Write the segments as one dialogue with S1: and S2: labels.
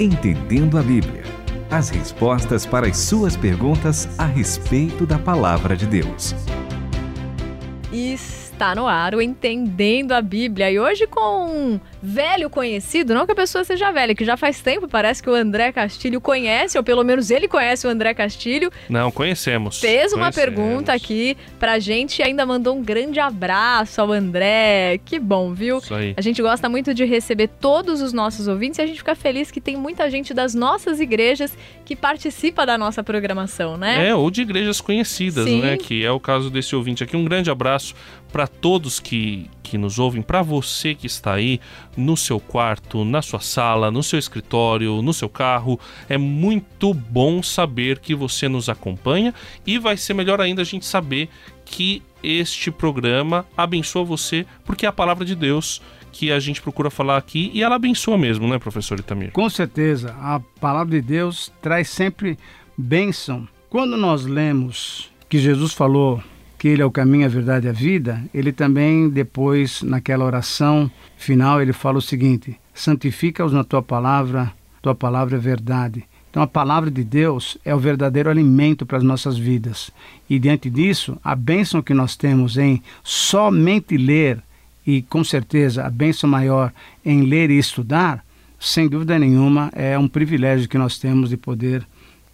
S1: Entendendo a Bíblia. As respostas para as suas perguntas a respeito da palavra de Deus.
S2: Está no ar o Entendendo a Bíblia e hoje com velho conhecido, não que a pessoa seja velha, que já faz tempo, parece que o André Castilho conhece, ou pelo menos ele conhece o André Castilho.
S3: Não, conhecemos.
S2: Fez uma
S3: conhecemos.
S2: pergunta aqui pra gente e ainda mandou um grande abraço ao André. Que bom, viu?
S3: Isso aí.
S2: A gente gosta muito de receber todos os nossos ouvintes e a gente fica feliz que tem muita gente das nossas igrejas que participa da nossa programação, né?
S3: É, ou de igrejas conhecidas,
S2: Sim.
S3: né? Que é o caso desse ouvinte aqui. Um grande abraço para todos que, que nos ouvem, para você que está aí no seu quarto, na sua sala, no seu escritório, no seu carro. É muito bom saber que você nos acompanha e vai ser melhor ainda a gente saber que este programa abençoa você, porque é a palavra de Deus que a gente procura falar aqui e ela abençoa mesmo, né, professor Itamir?
S4: Com certeza, a palavra de Deus traz sempre bênção. Quando nós lemos que Jesus falou que ele é o caminho, a verdade e a vida, ele também depois naquela oração final ele fala o seguinte: santifica-os na tua palavra, tua palavra é verdade. Então a palavra de Deus é o verdadeiro alimento para as nossas vidas. E diante disso, a bênção que nós temos em somente ler e com certeza a bênção maior em ler e estudar, sem dúvida nenhuma, é um privilégio que nós temos de poder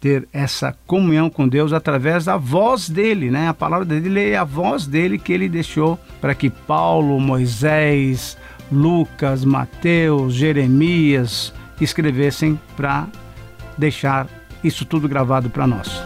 S4: ter essa comunhão com Deus através da voz dele, né? A palavra dele é a voz dele que ele deixou para que Paulo, Moisés, Lucas, Mateus, Jeremias escrevessem para deixar isso tudo gravado para nós.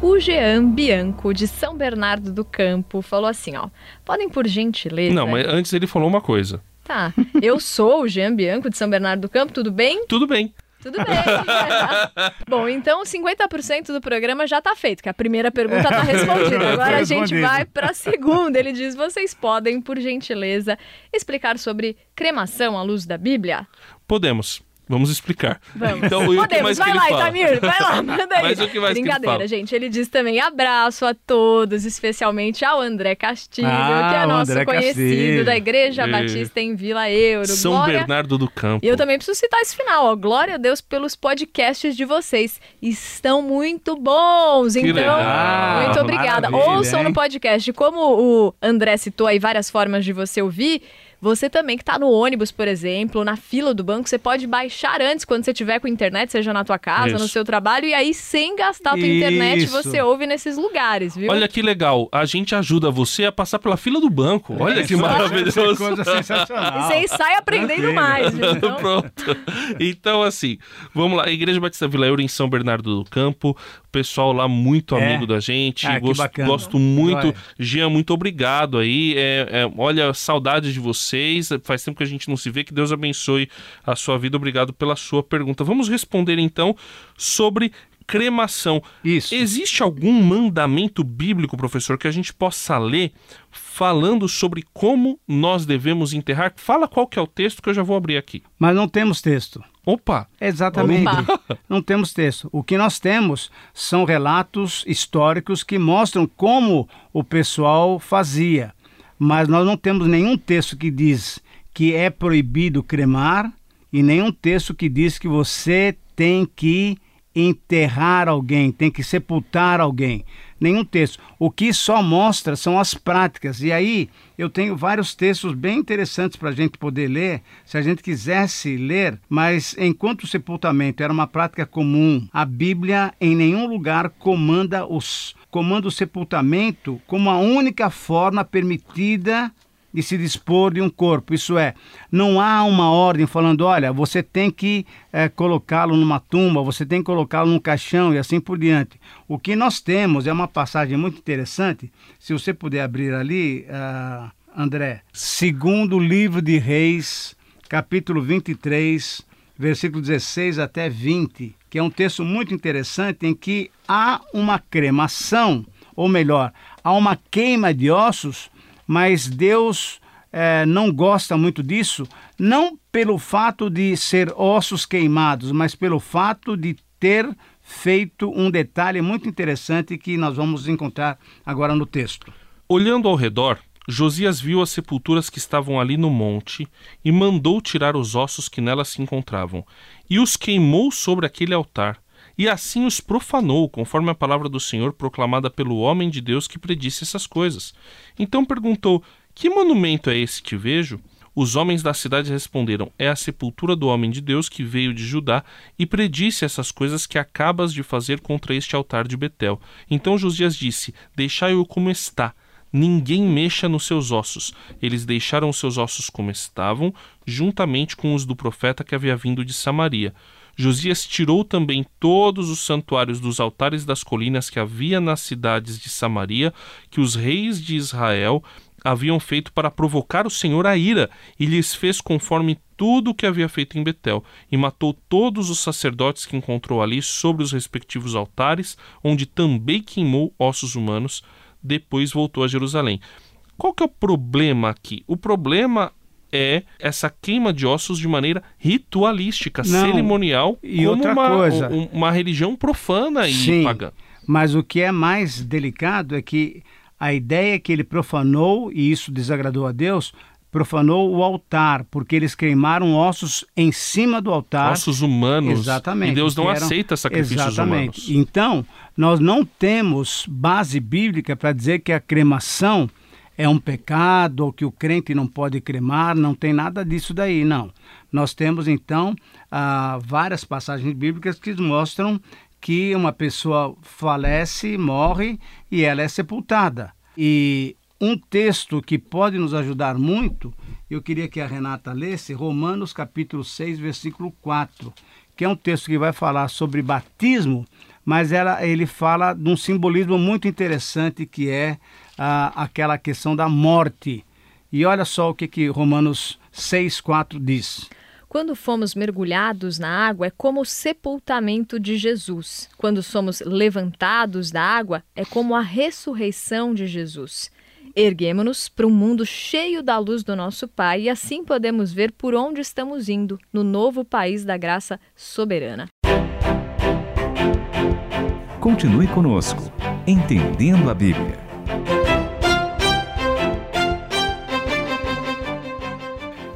S2: O Jean Bianco, de São Bernardo do Campo, falou assim, ó. Podem, por gentileza...
S3: Não, mas antes ele falou uma coisa.
S2: Tá. Eu sou o Jean Bianco, de São Bernardo do Campo, tudo bem?
S3: Tudo bem.
S2: Tudo bem. Bom, então 50% do programa já tá feito, que a primeira pergunta tá respondida. Agora a gente vai pra segunda. Ele diz: "Vocês podem, por gentileza, explicar sobre cremação à luz da Bíblia?"
S3: Podemos. Vamos explicar.
S2: Vamos.
S3: Então, e o que
S2: Podemos,
S3: mais que
S2: vai
S3: ele
S2: lá,
S3: fala?
S2: Itamir, vai lá, manda aí.
S3: Mas o que mais que
S2: Brincadeira,
S3: fala?
S2: gente. Ele diz também abraço a todos, especialmente ao André Castilho,
S4: Ah,
S2: que é nosso
S4: André
S2: conhecido
S4: Castilho.
S2: da Igreja
S3: É.
S2: Batista em Vila Euro.
S3: São
S2: Glória
S3: Bernardo do Campo.
S2: e eu também preciso citar esse final, ó. Glória a Deus pelos podcasts de vocês. Estão muito bons. Então,
S3: legal.
S2: muito obrigada. Ouçam
S4: hein?
S2: no podcast. Como o André citou aí várias formas de você ouvir. Você também que está no ônibus, por exemplo, na fila do banco, você pode baixar antes quando você tiver com internet, seja na tua casa,
S3: Isso.
S2: no seu trabalho, e aí sem gastar a tua internet, você ouve nesses lugares, viu?
S3: Olha que legal, a gente ajuda você a passar pela fila do banco. Olha que
S4: Isso é
S3: maravilhoso.
S4: coisa sensacional.
S2: Você sai aprendendo mais? Então,
S3: Pronto. Então, assim, vamos lá. Igreja Batista Vila Euro em São Bernardo do Campo. O pessoal lá muito
S4: É.
S3: amigo da gente.
S4: Ah,
S3: gosto, gosto muito.
S4: Vai.
S3: Jean, muito obrigado aí. É, é, olha, saudade de vocês. Faz tempo que a gente não se vê. Que Deus abençoe a sua vida. Obrigado pela sua pergunta. Vamos responder então sobre cremação.
S4: Isso.
S3: Existe algum mandamento bíblico, professor, que a gente possa ler falando sobre como nós devemos enterrar? Fala qual que é o texto que eu já vou abrir aqui.
S4: Mas não temos texto.
S3: Opa!
S4: Exatamente.
S2: Opa.
S4: Não temos texto. O que nós temos são relatos históricos que mostram como o pessoal fazia. Mas nós não temos nenhum texto que diz que é proibido cremar e nenhum texto que diz que você tem que enterrar alguém, tem que sepultar alguém. Nenhum texto. O que só mostra são as práticas. E aí eu tenho vários textos bem interessantes para a gente poder ler, se a gente quisesse ler, mas enquanto o sepultamento era uma prática comum, a Bíblia em nenhum lugar comanda, os, comanda o sepultamento como a única forma permitida de se dispor de um corpo. Isso é, não há uma ordem falando, olha, você tem que eh, colocá-lo numa tumba, você tem que colocá-lo num caixão e assim por diante. O que nós temos é uma passagem muito interessante. Se você puder abrir ali, ah, André, segundo livro de Reis, capítulo 23, versículo 16 até 20, que é um texto muito interessante em que há uma cremação, ou melhor, há uma queima de ossos mas Deus eh, não gosta muito disso, não pelo fato de ser ossos queimados, mas pelo fato de ter feito um detalhe muito interessante que nós vamos encontrar agora no texto.
S3: Olhando ao redor, Josias viu as sepulturas que estavam ali no monte e mandou tirar os ossos que nelas se encontravam, e os queimou sobre aquele altar, e assim os profanou, conforme a palavra do Senhor proclamada pelo homem de Deus que predisse essas coisas. Então perguntou: Que monumento é esse que vejo? Os homens da cidade responderam: É a sepultura do homem de Deus que veio de Judá e predisse essas coisas que acabas de fazer contra este altar de Betel. Então Josias disse: Deixai-o como está ninguém mexa nos seus ossos. Eles deixaram os seus ossos como estavam, juntamente com os do profeta que havia vindo de Samaria. Josias tirou também todos os santuários dos altares das colinas que havia nas cidades de Samaria, que os reis de Israel haviam feito para provocar o Senhor a ira, e lhes fez conforme tudo o que havia feito em Betel, e matou todos os sacerdotes que encontrou ali sobre os respectivos altares, onde também queimou ossos humanos, depois voltou a Jerusalém. Qual que é o problema aqui? O problema é essa queima de ossos de maneira ritualística, Não, cerimonial,
S4: e como outra
S3: uma,
S4: coisa.
S3: uma religião profana e Sim, pagã.
S4: Mas o que é mais delicado é que a ideia que ele profanou, e isso desagradou a Deus, profanou o altar, porque eles queimaram ossos em cima do altar.
S3: Ossos humanos.
S4: Exatamente.
S3: E Deus não eram... aceita sacrifícios
S4: Exatamente.
S3: humanos.
S4: Então, nós não temos base bíblica para dizer que a cremação é um pecado ou que o crente não pode cremar, não tem nada disso daí, não. Nós temos, então, ah, várias passagens bíblicas que mostram que uma pessoa falece, morre e ela é sepultada. E um texto que pode nos ajudar muito, eu queria que a Renata lesse Romanos capítulo 6, versículo 4, que é um texto que vai falar sobre batismo, mas ela, ele fala de um simbolismo muito interessante que é ah, aquela questão da morte. E olha só o que, que Romanos 6, 4 diz.
S2: Quando fomos mergulhados na água, é como o sepultamento de Jesus. Quando somos levantados da água, é como a ressurreição de Jesus. Erguemos-nos para um mundo cheio da luz do nosso Pai e assim podemos ver por onde estamos indo no novo país da graça soberana.
S1: Continue conosco, entendendo a Bíblia.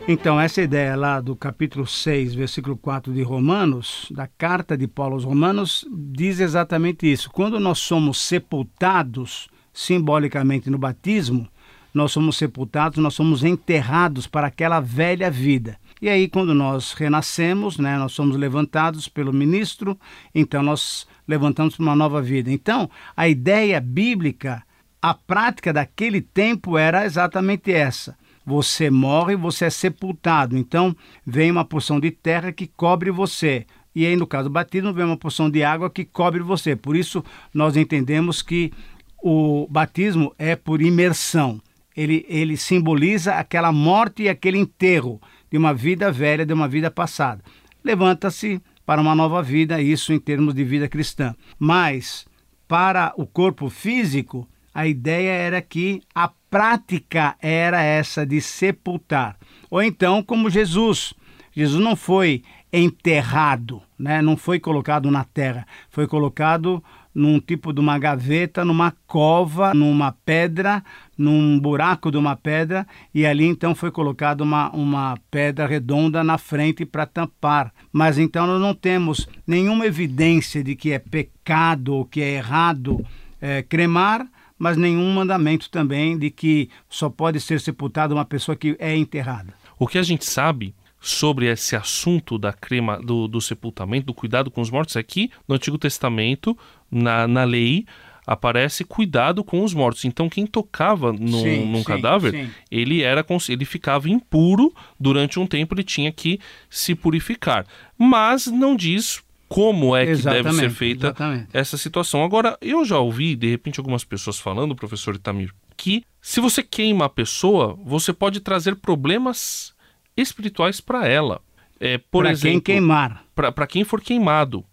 S4: Então, essa ideia lá do capítulo 6, versículo 4 de Romanos, da carta de Paulo aos Romanos, diz exatamente isso. Quando nós somos sepultados simbolicamente no batismo, nós somos sepultados, nós somos enterrados para aquela velha vida. E aí, quando nós renascemos, né, nós somos levantados pelo ministro, então nós levantamos para uma nova vida. Então, a ideia bíblica, a prática daquele tempo era exatamente essa. Você morre, você é sepultado. Então, vem uma porção de terra que cobre você. E aí, no caso do batismo, vem uma porção de água que cobre você. Por isso, nós entendemos que o batismo é por imersão. Ele, ele simboliza aquela morte e aquele enterro de uma vida velha, de uma vida passada. Levanta-se para uma nova vida, isso em termos de vida cristã. Mas, para o corpo físico, a ideia era que a prática era essa de sepultar. Ou então, como Jesus. Jesus não foi enterrado, né? não foi colocado na terra, foi colocado num tipo de uma gaveta, numa cova, numa pedra, num buraco de uma pedra, e ali então foi colocada uma, uma pedra redonda na frente para tampar. Mas então nós não temos nenhuma evidência de que é pecado ou que é errado é, cremar, mas nenhum mandamento também de que só pode ser sepultada uma pessoa que é enterrada.
S3: O que a gente sabe sobre esse assunto da crema, do, do sepultamento, do cuidado com os mortos, é que no Antigo Testamento, na, na lei, aparece cuidado com os mortos. Então, quem tocava no, sim, num sim, cadáver, sim. ele era ele ficava impuro durante um tempo, ele tinha que se purificar. Mas não diz como é que exatamente, deve ser feita exatamente. essa situação. Agora, eu já ouvi, de repente, algumas pessoas falando, professor Itamir, que se você queima a pessoa, você pode trazer problemas espirituais para ela. É, por pra exemplo,
S4: quem queimar.
S3: Para quem for queimado.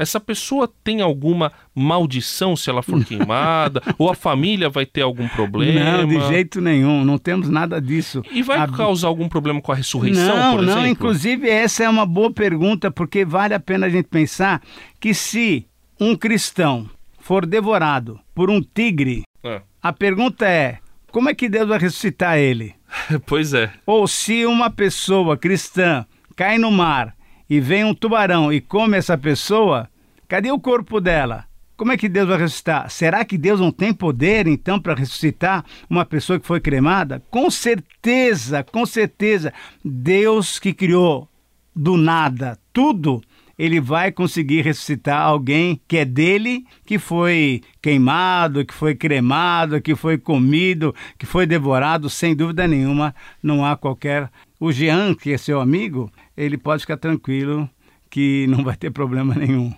S3: Essa pessoa tem alguma maldição se ela for queimada? ou a família vai ter algum problema?
S4: Não, de jeito nenhum. Não temos nada disso.
S3: E vai a... causar algum problema com a ressurreição, não, por exemplo?
S4: Não, inclusive essa é uma boa pergunta, porque vale a pena a gente pensar que se um cristão for devorado por um tigre, é. a pergunta é: como é que Deus vai ressuscitar ele?
S3: pois é.
S4: Ou se uma pessoa cristã cai no mar e vem um tubarão e come essa pessoa, cadê o corpo dela? Como é que Deus vai ressuscitar? Será que Deus não tem poder, então, para ressuscitar uma pessoa que foi cremada? Com certeza, com certeza. Deus que criou do nada tudo, ele vai conseguir ressuscitar alguém que é dele, que foi queimado, que foi cremado, que foi comido, que foi devorado, sem dúvida nenhuma, não há qualquer. O Jean, que é seu amigo, ele pode ficar tranquilo que não vai ter problema nenhum.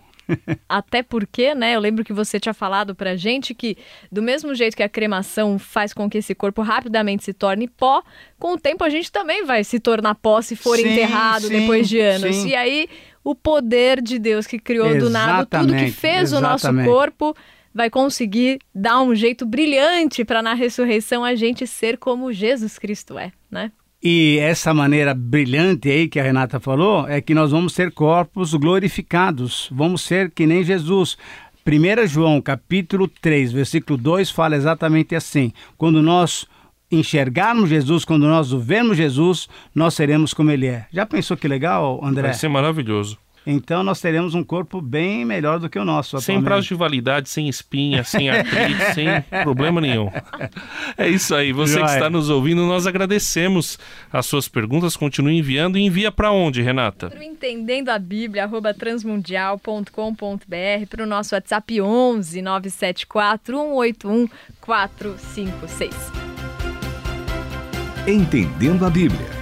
S2: Até porque, né, eu lembro que você tinha falado pra gente que do mesmo jeito que a cremação faz com que esse corpo rapidamente se torne pó, com o tempo a gente também vai se tornar pó se for sim, enterrado sim, depois de anos. Sim. E aí o poder de Deus que criou exatamente, do nada tudo que fez exatamente. o nosso corpo vai conseguir dar um jeito brilhante para na ressurreição a gente ser como Jesus Cristo é, né?
S4: E essa maneira brilhante aí que a Renata falou é que nós vamos ser corpos glorificados, vamos ser que nem Jesus. 1 João capítulo 3, versículo 2 fala exatamente assim: quando nós enxergarmos Jesus, quando nós o vermos Jesus, nós seremos como ele é. Já pensou que legal, André?
S3: Vai ser maravilhoso.
S4: Então nós teremos um corpo bem melhor do que o nosso.
S3: Sem prazo de validade, sem espinha, sem artrite, sem problema nenhum. É isso aí. Você que está nos ouvindo, nós agradecemos as suas perguntas. Continue enviando e envia para onde, Renata?
S2: Para entendendo a Bíblia, arroba transmundial.com.br, para o nosso WhatsApp 11 974 181 456.
S1: Entendendo a Bíblia